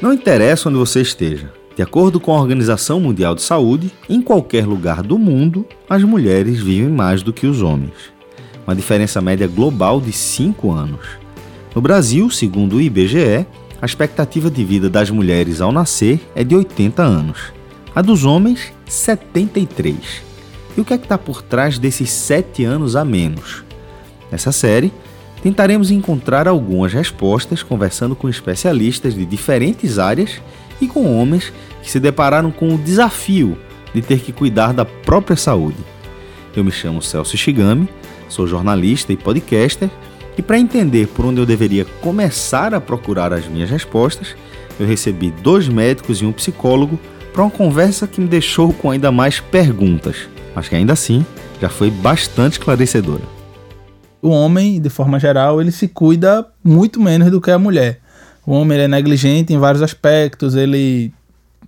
Não interessa onde você esteja. De acordo com a Organização Mundial de Saúde, em qualquer lugar do mundo, as mulheres vivem mais do que os homens. Uma diferença média global de 5 anos. No Brasil, segundo o IBGE, a expectativa de vida das mulheres ao nascer é de 80 anos. A dos homens, 73. E o que é que está por trás desses 7 anos a menos? Nessa série, tentaremos encontrar algumas respostas conversando com especialistas de diferentes áreas e com homens que se depararam com o desafio de ter que cuidar da própria saúde. Eu me chamo Celso Shigami, sou jornalista e podcaster, e para entender por onde eu deveria começar a procurar as minhas respostas, eu recebi dois médicos e um psicólogo para uma conversa que me deixou com ainda mais perguntas, mas que ainda assim já foi bastante esclarecedora. O homem, de forma geral, ele se cuida muito menos do que a mulher. O homem é negligente em vários aspectos, ele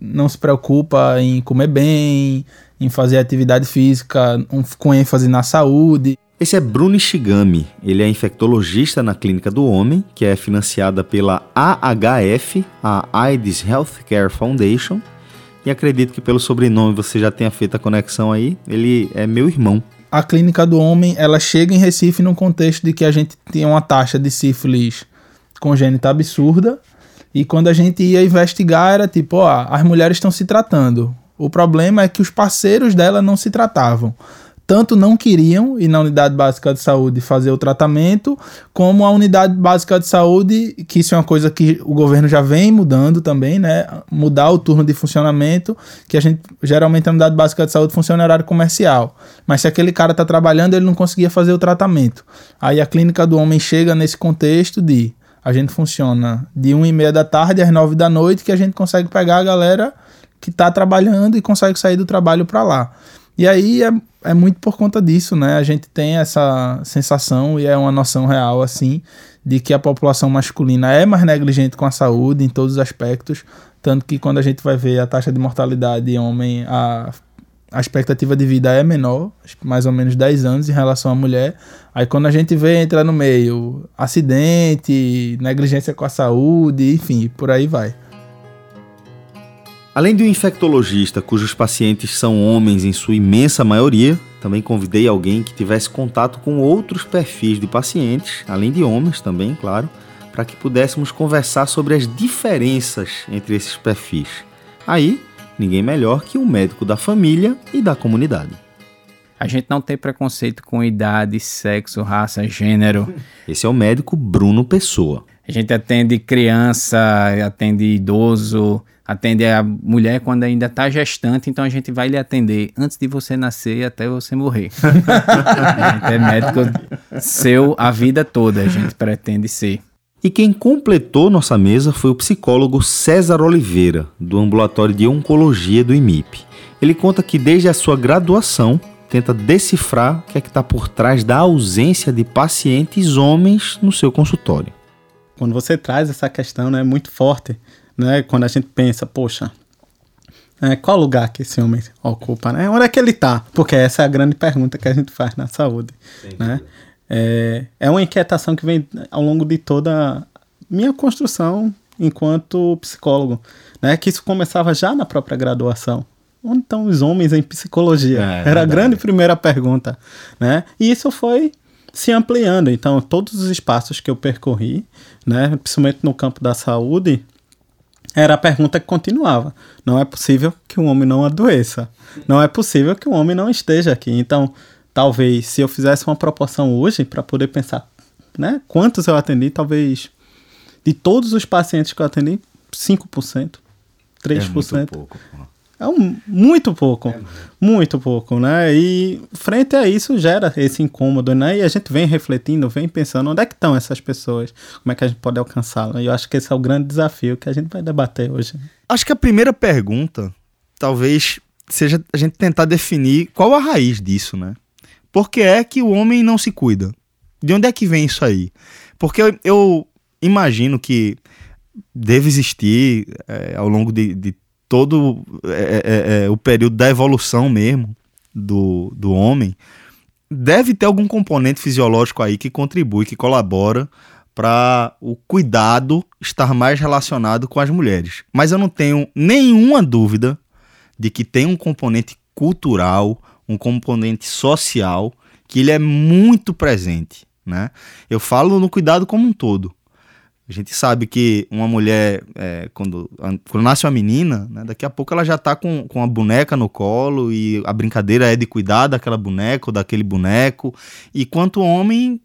não se preocupa em comer bem, em fazer atividade física um, com ênfase na saúde. Esse é Bruno Ishigami. Ele é infectologista na Clínica do Homem, que é financiada pela AHF, a AIDS Healthcare Foundation. E acredito que pelo sobrenome você já tenha feito a conexão aí. Ele é meu irmão. A Clínica do Homem, ela chega em Recife no contexto de que a gente tem uma taxa de sífilis congênita absurda. E quando a gente ia investigar, era tipo, ó, as mulheres estão se tratando. O problema é que os parceiros dela não se tratavam. Tanto não queriam ir na unidade básica de saúde fazer o tratamento, como a unidade básica de saúde, que isso é uma coisa que o governo já vem mudando também, né? Mudar o turno de funcionamento, que a gente geralmente a unidade básica de saúde funciona em horário comercial. Mas se aquele cara está trabalhando, ele não conseguia fazer o tratamento. Aí a clínica do homem chega nesse contexto de a gente funciona de 1 e meia da tarde às 9 da noite, que a gente consegue pegar a galera que está trabalhando e consegue sair do trabalho para lá. E aí é, é muito por conta disso, né? A gente tem essa sensação e é uma noção real, assim, de que a população masculina é mais negligente com a saúde em todos os aspectos. Tanto que quando a gente vai ver a taxa de mortalidade em homem, a a expectativa de vida é menor, mais ou menos 10 anos em relação à mulher. Aí quando a gente vê entrar no meio acidente, negligência com a saúde, enfim, por aí vai. Além do infectologista, cujos pacientes são homens em sua imensa maioria, também convidei alguém que tivesse contato com outros perfis de pacientes, além de homens também, claro, para que pudéssemos conversar sobre as diferenças entre esses perfis. Aí, ninguém melhor que um médico da família e da comunidade. A gente não tem preconceito com idade, sexo, raça, gênero. Esse é o médico Bruno Pessoa. A gente atende criança, atende idoso, atende a mulher quando ainda está gestante, então a gente vai lhe atender antes de você nascer até você morrer. a gente é médico seu a vida toda, a gente pretende ser. E quem completou nossa mesa foi o psicólogo César Oliveira, do Ambulatório de Oncologia do IMIP. Ele conta que desde a sua graduação tenta decifrar o que é que está por trás da ausência de pacientes homens no seu consultório. Quando você traz essa questão, né, muito forte, né, quando a gente pensa, poxa, é, qual lugar que esse homem ocupa, né? Onde é que ele está? Porque essa é a grande pergunta que a gente faz na saúde, né? É, é uma inquietação que vem ao longo de toda minha construção enquanto psicólogo, né? Que isso começava já na própria graduação. Onde estão os homens em psicologia? É, Era a grande primeira pergunta, né? E isso foi se ampliando. Então, todos os espaços que eu percorri, né, principalmente no campo da saúde, era a pergunta que continuava. Não é possível que um homem não adoeça. Não é possível que um homem não esteja aqui. Então, talvez se eu fizesse uma proporção hoje para poder pensar, né, quantos eu atendi, talvez de todos os pacientes que eu atendi, 5%, 3%. É muito pouco. É um, muito pouco, é muito pouco, né? E frente a isso gera esse incômodo, né? E a gente vem refletindo, vem pensando onde é que estão essas pessoas, como é que a gente pode alcançá-las. E eu acho que esse é o grande desafio que a gente vai debater hoje. Acho que a primeira pergunta, talvez seja a gente tentar definir qual a raiz disso, né? Por que é que o homem não se cuida? De onde é que vem isso aí? Porque eu, eu imagino que deve existir é, ao longo de, de todo é, é, é, o período da evolução mesmo do, do homem, deve ter algum componente fisiológico aí que contribui, que colabora para o cuidado estar mais relacionado com as mulheres. Mas eu não tenho nenhuma dúvida de que tem um componente cultural, um componente social que ele é muito presente, né? Eu falo no cuidado como um todo. A gente sabe que uma mulher, é, quando, quando nasce uma menina, né, daqui a pouco ela já está com, com a boneca no colo e a brincadeira é de cuidar daquela boneca ou daquele boneco. E quanto homem,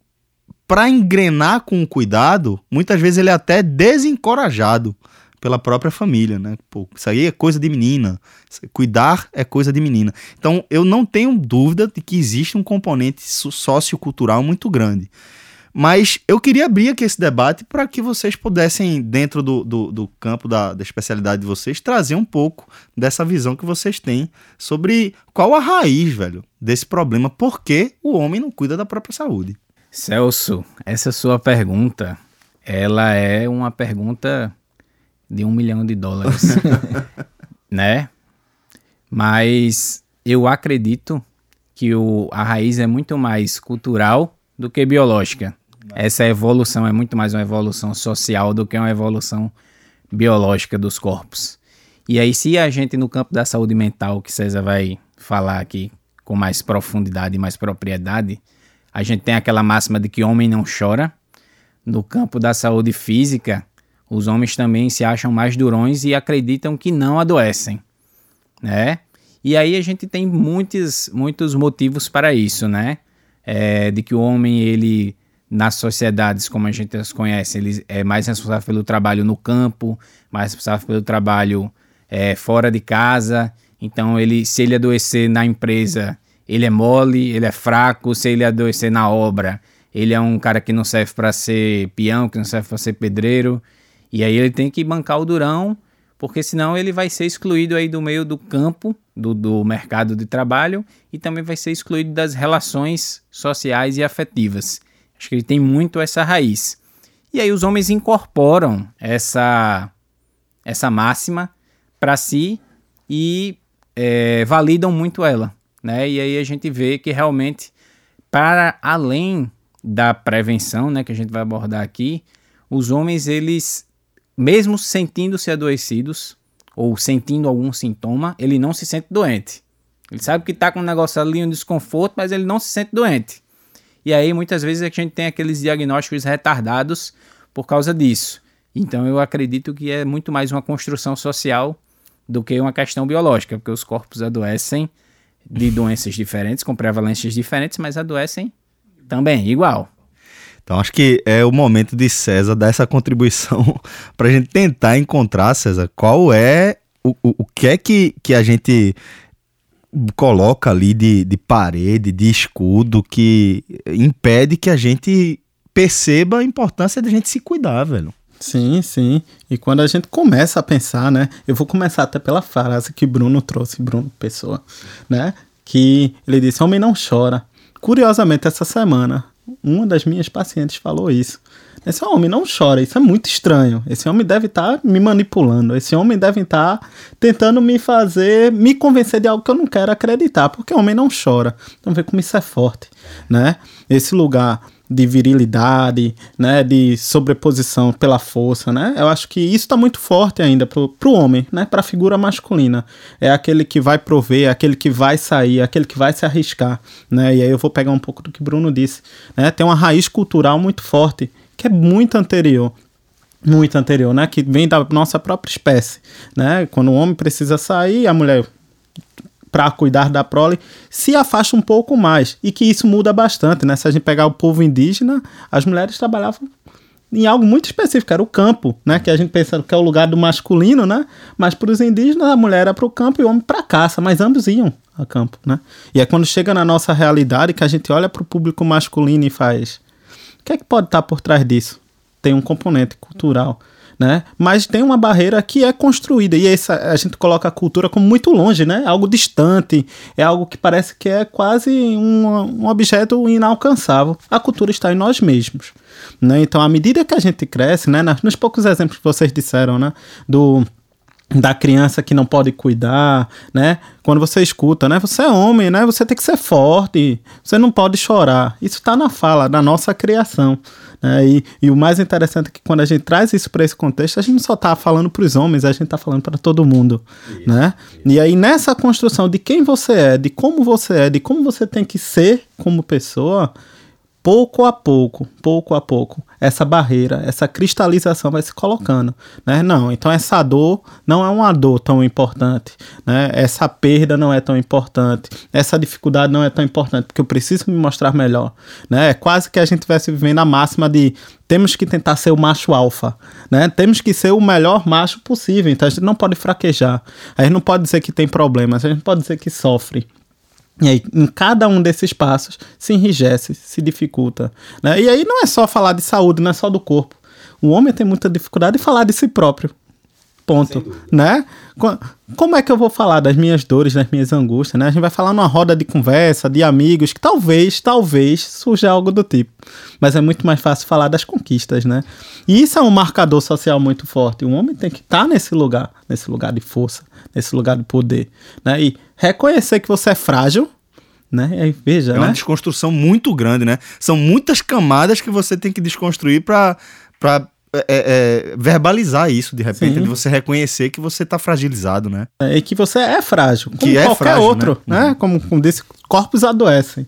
para engrenar com o cuidado, muitas vezes ele é até desencorajado pela própria família, né? Pô, isso aí é coisa de menina. Cuidar é coisa de menina. Então, eu não tenho dúvida de que existe um componente sociocultural muito grande. Mas eu queria abrir aqui esse debate para que vocês pudessem, dentro do, do, do campo da, da, especialidade de vocês, trazer um pouco dessa visão que vocês têm sobre qual a raiz, velho, desse problema. Por que o homem não cuida da própria saúde? Celso, essa sua pergunta, ela é uma pergunta de um milhão de dólares, né? Mas eu acredito que o, a raiz é muito mais cultural do que biológica. Essa evolução é muito mais uma evolução social do que uma evolução biológica dos corpos. E aí, se a gente, no campo da saúde mental, que César vai falar aqui com mais profundidade e mais propriedade, a gente tem aquela máxima de que homem não chora. No campo da saúde física, os homens também se acham mais durões e acreditam que não adoecem, né? E aí a gente tem muitos, muitos motivos para isso, né? É, de que o homem ele nas sociedades como a gente as conhece, ele é mais responsável pelo trabalho no campo, mais responsável pelo trabalho é, fora de casa. Então, ele, se ele adoecer na empresa, ele é mole, ele é fraco. Se ele adoecer na obra, ele é um cara que não serve para ser peão, que não serve para ser pedreiro. E aí ele tem que bancar o durão, porque senão ele vai ser excluído aí do meio do campo, do, do mercado de trabalho, e também vai ser excluído das relações sociais e afetivas. Acho que ele tem muito essa raiz. E aí os homens incorporam essa, essa máxima para si e é, validam muito ela. Né? E aí a gente vê que realmente, para além da prevenção, né, que a gente vai abordar aqui, os homens, eles, mesmo sentindo-se adoecidos ou sentindo algum sintoma, ele não se sente doente. Ele sabe que está com um negócio ali, um desconforto, mas ele não se sente doente. E aí muitas vezes a gente tem aqueles diagnósticos retardados por causa disso. Então eu acredito que é muito mais uma construção social do que uma questão biológica, porque os corpos adoecem de doenças diferentes, com prevalências diferentes, mas adoecem também, igual. Então acho que é o momento de César dar essa contribuição para a gente tentar encontrar, César, qual é o, o, o que é que, que a gente coloca ali de, de parede, de escudo, que impede que a gente perceba a importância da gente se cuidar, velho. Sim, sim. E quando a gente começa a pensar, né? Eu vou começar até pela frase que Bruno trouxe, Bruno Pessoa, né? Que ele disse: Homem não chora. Curiosamente, essa semana, uma das minhas pacientes falou isso. Esse homem não chora, isso é muito estranho. Esse homem deve estar tá me manipulando. Esse homem deve estar tá tentando me fazer, me convencer de algo que eu não quero acreditar, porque o homem não chora. Então vê como isso é forte, né? Esse lugar de virilidade, né, de sobreposição pela força, né? Eu acho que isso está muito forte ainda pro, pro homem, né, para a figura masculina. É aquele que vai prover, é aquele que vai sair, é aquele que vai se arriscar, né? E aí eu vou pegar um pouco do que Bruno disse, né? Tem uma raiz cultural muito forte que é muito anterior muito anterior, né? Que vem da nossa própria espécie, né? Quando o homem precisa sair, a mulher para cuidar da prole se afasta um pouco mais e que isso muda bastante, né? Se a gente pegar o povo indígena, as mulheres trabalhavam em algo muito específico, era o campo, né? Que a gente pensa que é o lugar do masculino, né? Mas para os indígenas a mulher era para o campo e o homem para caça, mas ambos iam a campo, né? E é quando chega na nossa realidade que a gente olha para o público masculino e faz que é que pode estar por trás disso? Tem um componente cultural, né? Mas tem uma barreira que é construída e essa, a gente coloca a cultura como muito longe, né? Algo distante, é algo que parece que é quase um, um objeto inalcançável. A cultura está em nós mesmos, né? Então, à medida que a gente cresce, né? Nos poucos exemplos que vocês disseram, né? Do da criança que não pode cuidar, né? Quando você escuta, né? Você é homem, né? Você tem que ser forte, você não pode chorar. Isso está na fala da nossa criação, É, e, e, o mais interessante é que quando a gente traz isso para esse contexto, a gente não só está falando para os homens, a gente está falando para todo mundo, isso, né? Isso. E aí nessa construção de quem você é, de como você é, de como você tem que ser como pessoa, pouco a pouco, pouco a pouco, essa barreira, essa cristalização vai se colocando, né? Não, então essa dor não é uma dor tão importante, né? Essa perda não é tão importante, essa dificuldade não é tão importante, porque eu preciso me mostrar melhor, né? É quase que a gente estivesse vivendo a máxima de temos que tentar ser o macho alfa, né? Temos que ser o melhor macho possível, então a gente não pode fraquejar, a gente não pode dizer que tem problemas, a gente pode dizer que sofre, e aí, em cada um desses passos, se enrijece, se dificulta. Né? E aí não é só falar de saúde, não é só do corpo. O homem tem muita dificuldade em falar de si próprio. Ponto. Né? Como é que eu vou falar das minhas dores, das minhas angústias? Né? A gente vai falar numa roda de conversa, de amigos, que talvez, talvez surja algo do tipo. Mas é muito mais fácil falar das conquistas, né? E isso é um marcador social muito forte. O homem tem que estar tá nesse lugar, nesse lugar de força, nesse lugar de poder. Né? E reconhecer que você é frágil, né? Aí, veja, é uma né? desconstrução muito grande, né? São muitas camadas que você tem que desconstruir para é, é, verbalizar isso de repente, Sim. de você reconhecer que você está fragilizado, né? É, e que você é frágil, como que é qualquer frágil, outro, né? né? Uhum. Como, como desse, corpos adoecem.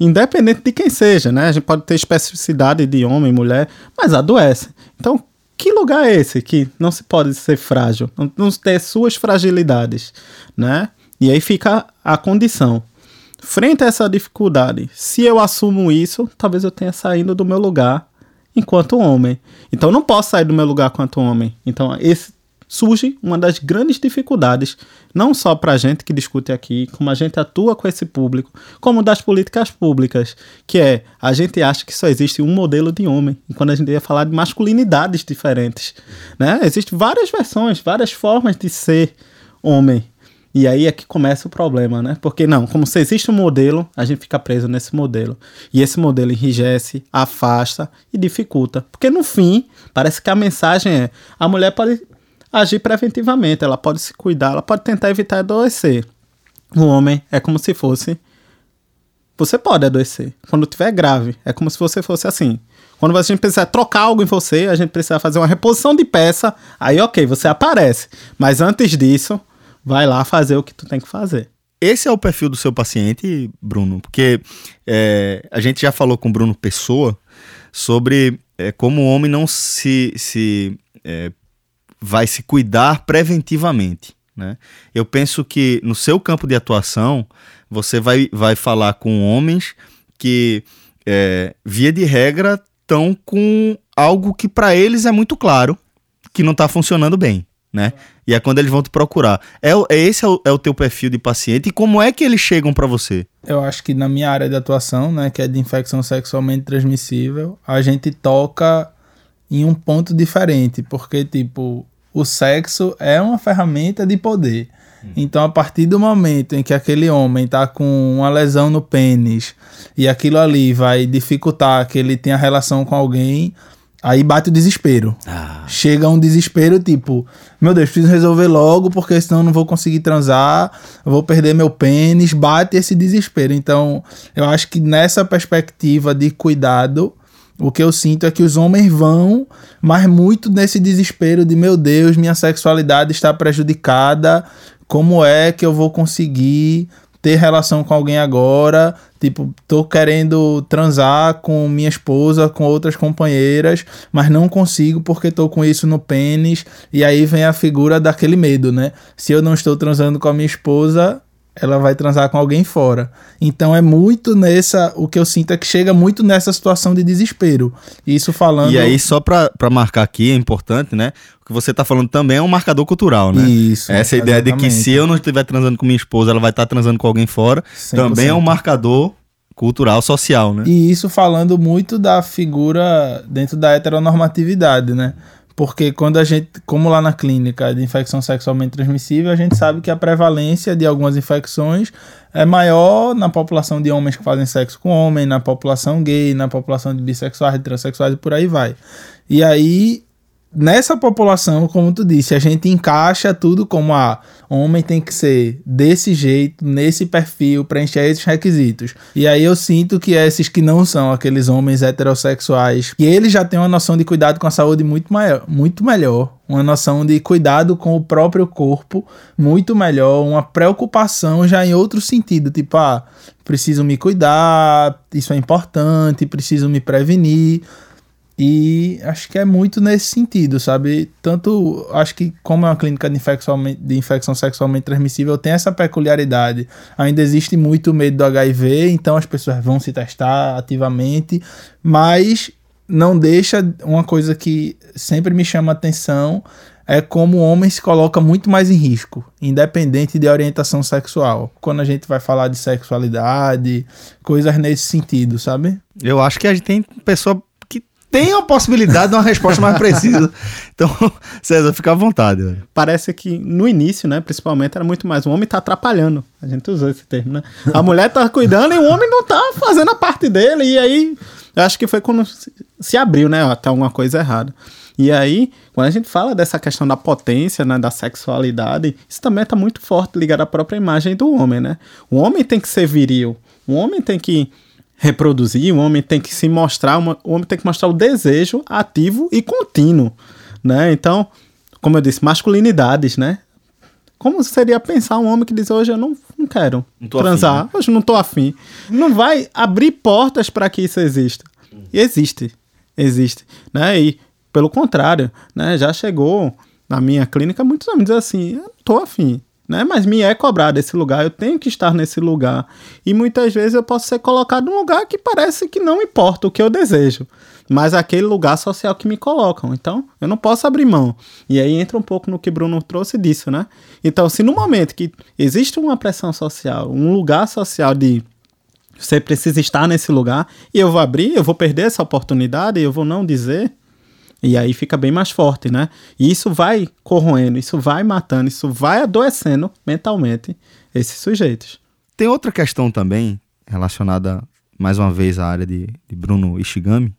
Independente de quem seja, né? A gente pode ter especificidade de homem, mulher, mas adoece. Então, que lugar é esse que não se pode ser frágil, não, não ter suas fragilidades, né? E aí fica a condição. Frente a essa dificuldade, se eu assumo isso, talvez eu tenha saído do meu lugar enquanto homem. Então não posso sair do meu lugar enquanto homem. Então esse surge uma das grandes dificuldades, não só para a gente que discute aqui, como a gente atua com esse público, como das políticas públicas, que é a gente acha que só existe um modelo de homem, e quando a gente ia falar de masculinidades diferentes, né? Existem várias versões, várias formas de ser homem. E aí é que começa o problema, né? Porque não, como se existe um modelo, a gente fica preso nesse modelo. E esse modelo enrijece, afasta e dificulta. Porque no fim, parece que a mensagem é: a mulher pode agir preventivamente, ela pode se cuidar, ela pode tentar evitar adoecer. O homem é como se fosse. Você pode adoecer. Quando tiver grave, é como se você fosse assim. Quando a gente precisar trocar algo em você, a gente precisa fazer uma reposição de peça, aí ok, você aparece. Mas antes disso, vai lá fazer o que tu tem que fazer. Esse é o perfil do seu paciente, Bruno, porque é, a gente já falou com o Bruno Pessoa sobre é, como o homem não se, se é, vai se cuidar preventivamente. Né? Eu penso que no seu campo de atuação você vai, vai falar com homens que, é, via de regra, estão com algo que para eles é muito claro que não está funcionando bem né? E é quando eles vão te procurar. É, é esse é o, é o teu perfil de paciente e como é que eles chegam para você? Eu acho que na minha área de atuação, né, que é de infecção sexualmente transmissível, a gente toca em um ponto diferente, porque tipo, o sexo é uma ferramenta de poder. Hum. Então, a partir do momento em que aquele homem tá com uma lesão no pênis e aquilo ali vai dificultar que ele tenha relação com alguém, Aí bate o desespero. Ah. Chega um desespero tipo, meu Deus, preciso resolver logo porque senão não vou conseguir transar, vou perder meu pênis. Bate esse desespero. Então, eu acho que nessa perspectiva de cuidado, o que eu sinto é que os homens vão, mas muito nesse desespero de, meu Deus, minha sexualidade está prejudicada. Como é que eu vou conseguir ter relação com alguém agora, tipo, tô querendo transar com minha esposa, com outras companheiras, mas não consigo porque tô com isso no pênis, e aí vem a figura daquele medo, né? Se eu não estou transando com a minha esposa, ela vai transar com alguém fora. Então é muito nessa. O que eu sinto é que chega muito nessa situação de desespero. Isso falando. E aí, só pra, pra marcar aqui, é importante, né? O que você tá falando também é um marcador cultural, né? Isso. Essa exatamente. ideia de que se eu não estiver transando com minha esposa, ela vai estar tá transando com alguém fora, 100%. também é um marcador cultural, social, né? E isso falando muito da figura dentro da heteronormatividade, né? Porque quando a gente, como lá na clínica de infecção sexualmente transmissível, a gente sabe que a prevalência de algumas infecções é maior na população de homens que fazem sexo com homem, na população gay, na população de bissexuais, de transexuais e por aí vai. E aí nessa população, como tu disse, a gente encaixa tudo como a ah, homem tem que ser desse jeito, nesse perfil, preencher esses requisitos. E aí eu sinto que esses que não são aqueles homens heterossexuais, que eles já têm uma noção de cuidado com a saúde muito maior, muito melhor, uma noção de cuidado com o próprio corpo muito melhor, uma preocupação já em outro sentido, tipo, ah, preciso me cuidar, isso é importante, preciso me prevenir e acho que é muito nesse sentido, sabe? Tanto acho que como é uma clínica de infecção, de infecção sexualmente transmissível, tem essa peculiaridade. Ainda existe muito medo do HIV, então as pessoas vão se testar ativamente, mas não deixa uma coisa que sempre me chama atenção é como o homem se coloca muito mais em risco, independente de orientação sexual. Quando a gente vai falar de sexualidade, coisas nesse sentido, sabe? Eu acho que a gente tem pessoa tem a possibilidade de uma resposta mais precisa. Então, César, fica à vontade. Velho. Parece que no início, né, principalmente, era muito mais o homem tá atrapalhando. A gente usou esse termo, né? A mulher tá cuidando e o homem não tá fazendo a parte dele. E aí, eu acho que foi quando se abriu, né, até alguma coisa errada. E aí, quando a gente fala dessa questão da potência, né, da sexualidade, isso também está muito forte ligado à própria imagem do homem, né? O homem tem que ser viril. O homem tem que reproduzir, o homem tem que se mostrar, o homem tem que mostrar o desejo ativo e contínuo, né? Então, como eu disse, masculinidades, né? Como seria pensar um homem que diz hoje eu não, não quero não transar, afim, né? hoje não tô afim. Não vai abrir portas para que isso exista. E existe, existe, né? E pelo contrário, né? Já chegou na minha clínica muitos homens dizem assim, eu não tô afim né? Mas me é cobrado esse lugar, eu tenho que estar nesse lugar. E muitas vezes eu posso ser colocado num lugar que parece que não importa o que eu desejo, mas aquele lugar social que me colocam. Então, eu não posso abrir mão. E aí entra um pouco no que Bruno trouxe disso, né? Então, se no momento que existe uma pressão social, um lugar social de você precisa estar nesse lugar, e eu vou abrir, eu vou perder essa oportunidade, eu vou não dizer, e aí fica bem mais forte, né? E isso vai corroendo, isso vai matando, isso vai adoecendo mentalmente esses sujeitos. Tem outra questão também relacionada, mais uma vez, à área de, de Bruno Ishigami,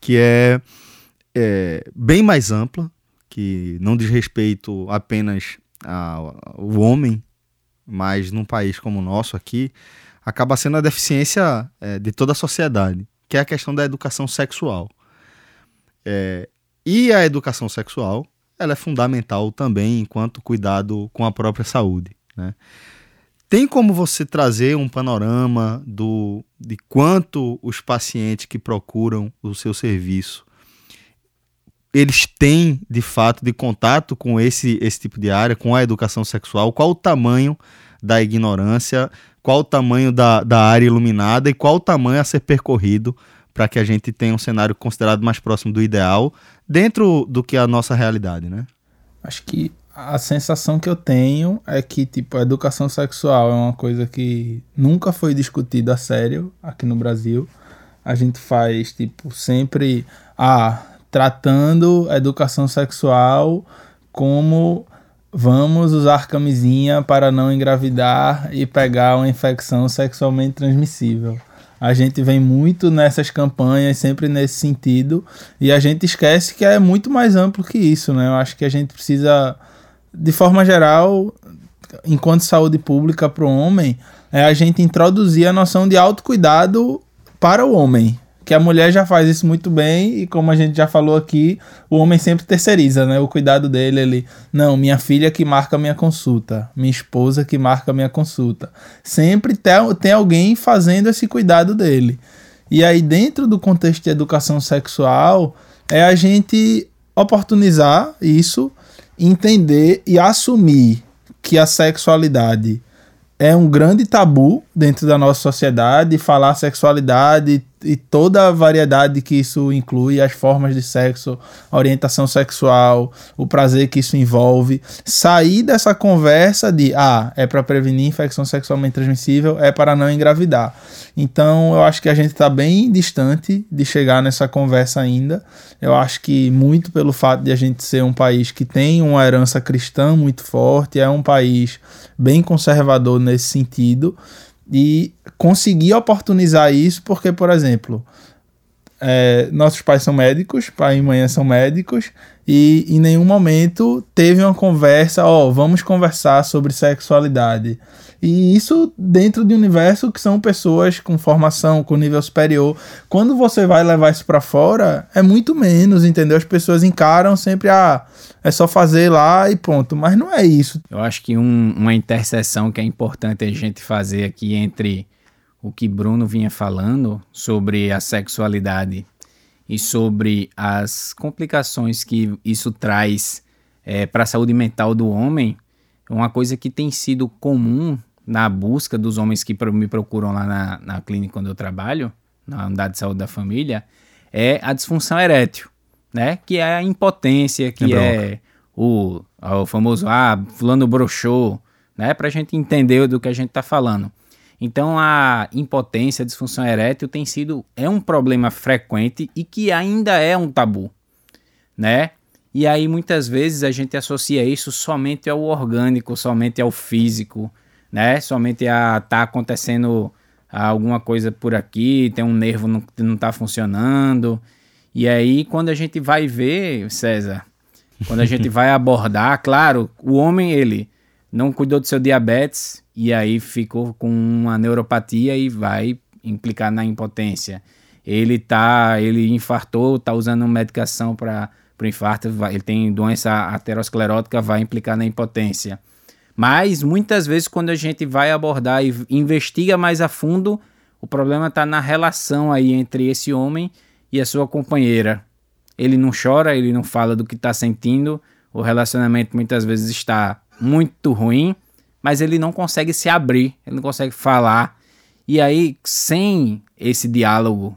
que é, é, bem mais ampla, que não diz respeito apenas ao, homem, mas num país como o nosso aqui, acaba sendo a deficiência é, de toda a sociedade, que é a questão da educação sexual. É, e a educação sexual ela é fundamental também enquanto cuidado com a própria saúde. Né? Tem como você trazer um panorama do, de quanto os pacientes que procuram o seu serviço eles têm de fato de contato com esse, esse tipo de área, com a educação sexual, qual o tamanho da ignorância, qual o tamanho da, da área iluminada e qual o tamanho a ser percorrido para que a gente tenha um cenário considerado mais próximo do ideal, dentro do que a nossa realidade, né? Acho que a sensação que eu tenho é que tipo a educação sexual é uma coisa que nunca foi discutida a sério aqui no Brasil. A gente faz tipo sempre ah, tratando a educação sexual como vamos usar camisinha para não engravidar e pegar uma infecção sexualmente transmissível. A gente vem muito nessas campanhas, sempre nesse sentido, e a gente esquece que é muito mais amplo que isso, né? Eu acho que a gente precisa, de forma geral, enquanto saúde pública para o homem, é a gente introduzir a noção de autocuidado para o homem que a mulher já faz isso muito bem e como a gente já falou aqui, o homem sempre terceiriza, né? O cuidado dele, ele, não, minha filha que marca minha consulta, minha esposa que marca minha consulta. Sempre tem, tem alguém fazendo esse cuidado dele. E aí dentro do contexto de educação sexual, é a gente oportunizar isso, entender e assumir que a sexualidade é um grande tabu dentro da nossa sociedade, falar sexualidade e toda a variedade que isso inclui, as formas de sexo, orientação sexual, o prazer que isso envolve, sair dessa conversa de ah, é para prevenir infecção sexualmente transmissível, é para não engravidar. Então, eu acho que a gente está bem distante de chegar nessa conversa ainda. Eu acho que muito pelo fato de a gente ser um país que tem uma herança cristã muito forte, é um país bem conservador nesse sentido e conseguir oportunizar isso, porque, por exemplo, é, nossos pais são médicos, pai e mãe são médicos, e em nenhum momento teve uma conversa, ó, oh, vamos conversar sobre sexualidade. E isso dentro de um universo que são pessoas com formação, com nível superior. Quando você vai levar isso para fora, é muito menos, entendeu? As pessoas encaram sempre, ah, é só fazer lá e ponto. Mas não é isso. Eu acho que um, uma interseção que é importante a gente fazer aqui entre o que Bruno vinha falando sobre a sexualidade e sobre as complicações que isso traz é, para a saúde mental do homem, uma coisa que tem sido comum na busca dos homens que me procuram lá na, na clínica onde eu trabalho, na unidade de saúde da família, é a disfunção erétil, né? Que é a impotência, que é, é o, o famoso, ah, fulano broxou, né? Pra gente entender do que a gente tá falando. Então a impotência, a disfunção erétil tem sido, é um problema frequente e que ainda é um tabu, né? E aí muitas vezes a gente associa isso somente ao orgânico, somente ao físico, né? Somente a tá acontecendo alguma coisa por aqui, tem um nervo não, que não tá funcionando. E aí, quando a gente vai ver, César, quando a gente vai abordar, claro, o homem, ele não cuidou do seu diabetes e aí ficou com uma neuropatia e vai implicar na impotência. Ele tá, ele infartou, tá usando medicação para o infarto, vai, ele tem doença aterosclerótica, vai implicar na impotência. Mas muitas vezes, quando a gente vai abordar e investiga mais a fundo, o problema está na relação aí entre esse homem e a sua companheira. Ele não chora, ele não fala do que está sentindo, o relacionamento muitas vezes está muito ruim, mas ele não consegue se abrir, ele não consegue falar. E aí, sem esse diálogo,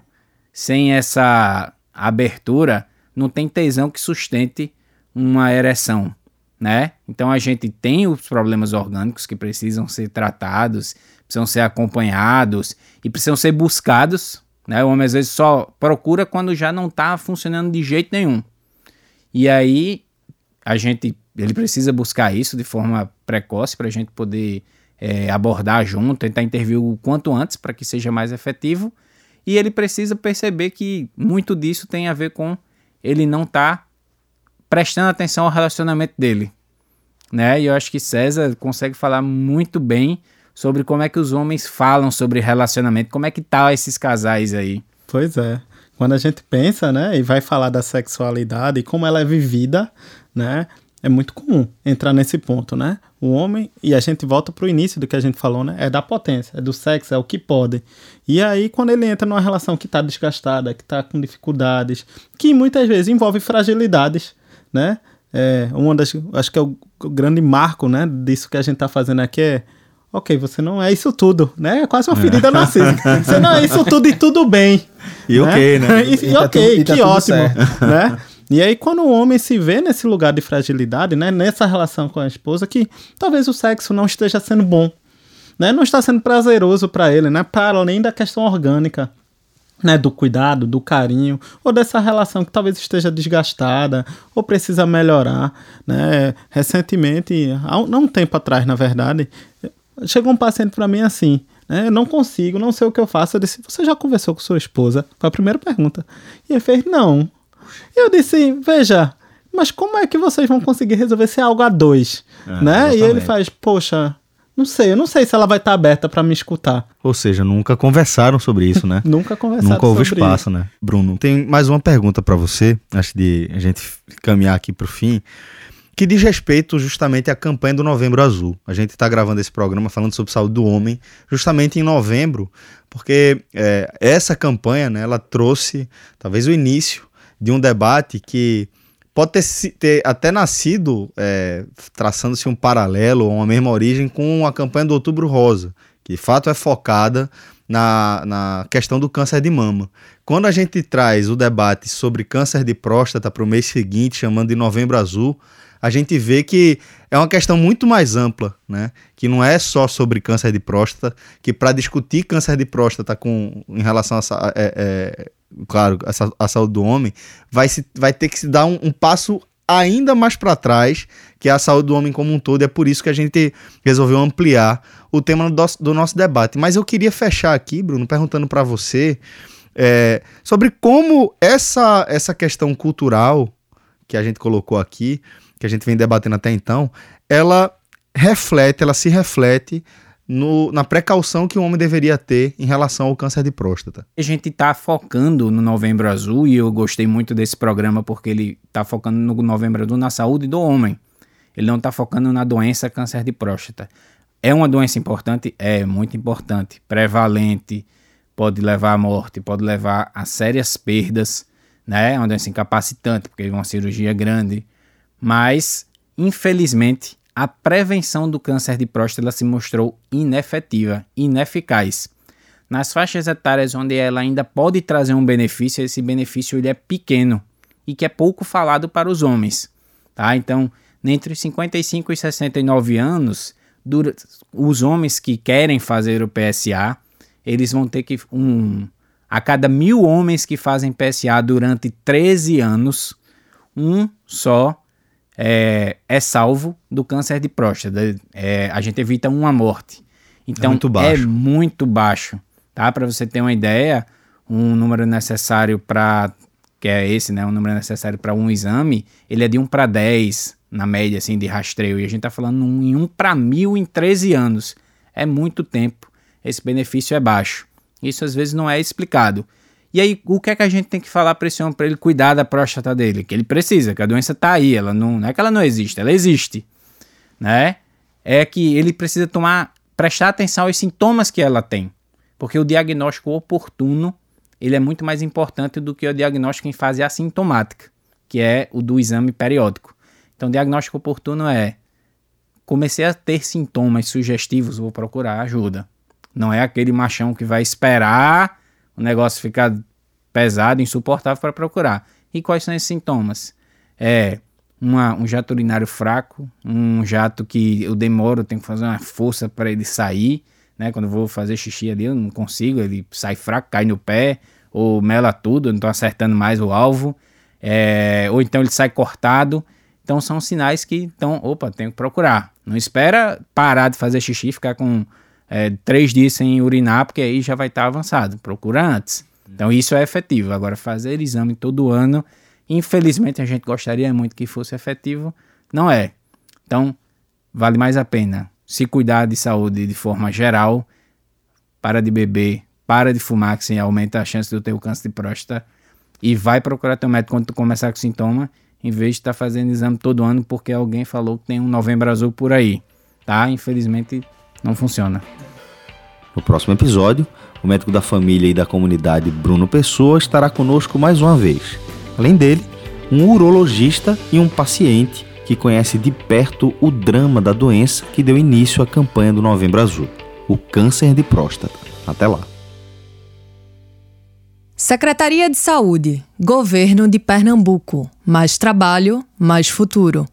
sem essa abertura, não tem tesão que sustente uma ereção né? Então a gente tem os problemas orgânicos que precisam ser tratados, precisam ser acompanhados e precisam ser buscados, né? O homem às vezes só procura quando já não está funcionando de jeito nenhum. E aí a gente ele precisa buscar isso de forma precoce para a gente poder é, abordar junto, tentar intervir o quanto antes para que seja mais efetivo. E ele precisa perceber que muito disso tem a ver com ele não estar tá prestando atenção ao relacionamento dele. Né? E eu acho que César consegue falar muito bem sobre como é que os homens falam sobre relacionamento, como é que tá esses casais aí. Pois é. Quando a gente pensa, né, e vai falar da sexualidade e como ela é vivida, né, é muito comum entrar nesse ponto, né? O homem, e a gente volta para o início do que a gente falou, né? É da potência, é do sexo, é o que pode. E aí, quando ele entra numa relação que está desgastada, que está com dificuldades, que muitas vezes envolve fragilidades, né? É, uma das, acho que é o, o grande marco, né, disso que a gente está fazendo aqui é ok, você não é isso tudo, né? É quase uma ferida é. narcísica. Você não é isso tudo e tudo bem. E né? ok, né? E, e, e tá ok, tá que ótimo, né? E aí quando o homem se vê nesse lugar de fragilidade, né, nessa relação com a esposa, que talvez o sexo não esteja sendo bom, né? Não está sendo prazeroso para ele, né? Para além da questão orgânica né, do cuidado, do carinho, ou dessa relação que talvez esteja desgastada ou precisa melhorar. Né? Recentemente, há um, um tempo atrás, na verdade, chegou um paciente para mim assim. Né, eu não consigo, não sei o que eu faço. Eu disse: Você já conversou com sua esposa? Foi a primeira pergunta. E ele fez: Não. E eu disse: Veja, mas como é que vocês vão conseguir resolver se é algo a dois? É, né? E ele faz: Poxa, não sei, eu não sei se ela vai estar aberta para me escutar. Ou seja, nunca conversaram sobre isso, né? nunca conversaram Nunca houve sobre espaço, isso. né? Bruno, tem mais uma pergunta para você, antes de a gente caminhar aqui para o fim, que diz respeito justamente à campanha do Novembro Azul. A gente está gravando esse programa falando sobre saúde do homem, justamente em novembro, porque é, essa campanha, né, ela trouxe talvez o início de um debate que pode ter, ter até nascido é, traçando-se um paralelo uma mesma origem com a campanha do Outubro Rosa, que de fato é focada na, na questão do câncer de mama. Quando a gente traz o debate sobre câncer de próstata para o mês seguinte, chamando de Novembro Azul, a gente vê que é uma questão muito mais ampla, né? Que não é só sobre câncer de próstata, que para discutir câncer de próstata com, em relação a, é, é, claro, a, saúde do homem, vai, se, vai ter que se dar um, um passo ainda mais para trás, que é a saúde do homem como um todo. É por isso que a gente resolveu ampliar o tema do, do nosso debate. Mas eu queria fechar aqui, Bruno, perguntando para você é, sobre como essa, essa questão cultural que a gente colocou aqui, que a gente vem debatendo até então, ela reflete, ela se reflete no, na precaução que o homem deveria ter em relação ao câncer de próstata. A gente está focando no Novembro Azul e eu gostei muito desse programa porque ele está focando no Novembro Azul na saúde do homem. Ele não está focando na doença câncer de próstata. É uma doença importante? É, muito importante. Prevalente, pode levar à morte, pode levar a sérias perdas, né? É uma doença incapacitante, porque é uma cirurgia grande. Mas, infelizmente, a prevenção do câncer de próstata se mostrou inefetiva, ineficaz. Nas faixas etárias onde ela ainda pode trazer um benefício, esse benefício ele é pequeno e que é pouco falado para os homens. Tá? Então, entre os 55 e 69 anos, os homens que querem fazer o PSA, eles vão ter que. Um, a cada mil homens que fazem PSA durante 13 anos, um só é, é salvo do câncer de próstata. É, a gente evita uma morte. Então é muito baixo. É muito baixo tá? Para você ter uma ideia, um número necessário para que é esse, né, um número necessário para um exame, ele é de 1 para 10 na média assim de rastreio, e a gente está falando em 1 para 1000 em 13 anos. É muito tempo. Esse benefício é baixo. Isso às vezes não é explicado. E aí, o que é que a gente tem que falar para esse homem para ele cuidar da próstata dele? Que ele precisa, que a doença tá aí, ela não, não é que ela não existe, ela existe, né? É que ele precisa tomar, prestar atenção aos sintomas que ela tem, porque o diagnóstico oportuno ele é muito mais importante do que o diagnóstico em fase assintomática, que é o do exame periódico. Então, diagnóstico oportuno é comecei a ter sintomas sugestivos, vou procurar ajuda. Não é aquele machão que vai esperar o negócio fica pesado, insuportável para procurar. E quais são esses sintomas? É uma, um jato urinário fraco, um jato que eu demoro, tenho que fazer uma força para ele sair, né? Quando eu vou fazer xixi ali, eu não consigo, ele sai fraco, cai no pé, ou mela tudo, eu não estou acertando mais o alvo, é, ou então ele sai cortado. Então são sinais que, então, opa, tenho que procurar. Não espera parar de fazer xixi, ficar com é, três dias sem urinar, porque aí já vai estar tá avançado. Procura antes. Então isso é efetivo. Agora, fazer exame todo ano, infelizmente a gente gostaria muito que fosse efetivo, não é. Então, vale mais a pena se cuidar de saúde de forma geral, para de beber, para de fumar, que sim, aumenta a chance de eu ter o câncer de próstata, e vai procurar teu médico quando tu começar com sintoma, em vez de estar tá fazendo exame todo ano porque alguém falou que tem um novembro azul por aí, tá? Infelizmente não funciona. No próximo episódio, o médico da família e da comunidade Bruno Pessoa estará conosco mais uma vez. Além dele, um urologista e um paciente que conhece de perto o drama da doença que deu início à campanha do Novembro Azul, o câncer de próstata. Até lá. Secretaria de Saúde, Governo de Pernambuco. Mais trabalho, mais futuro.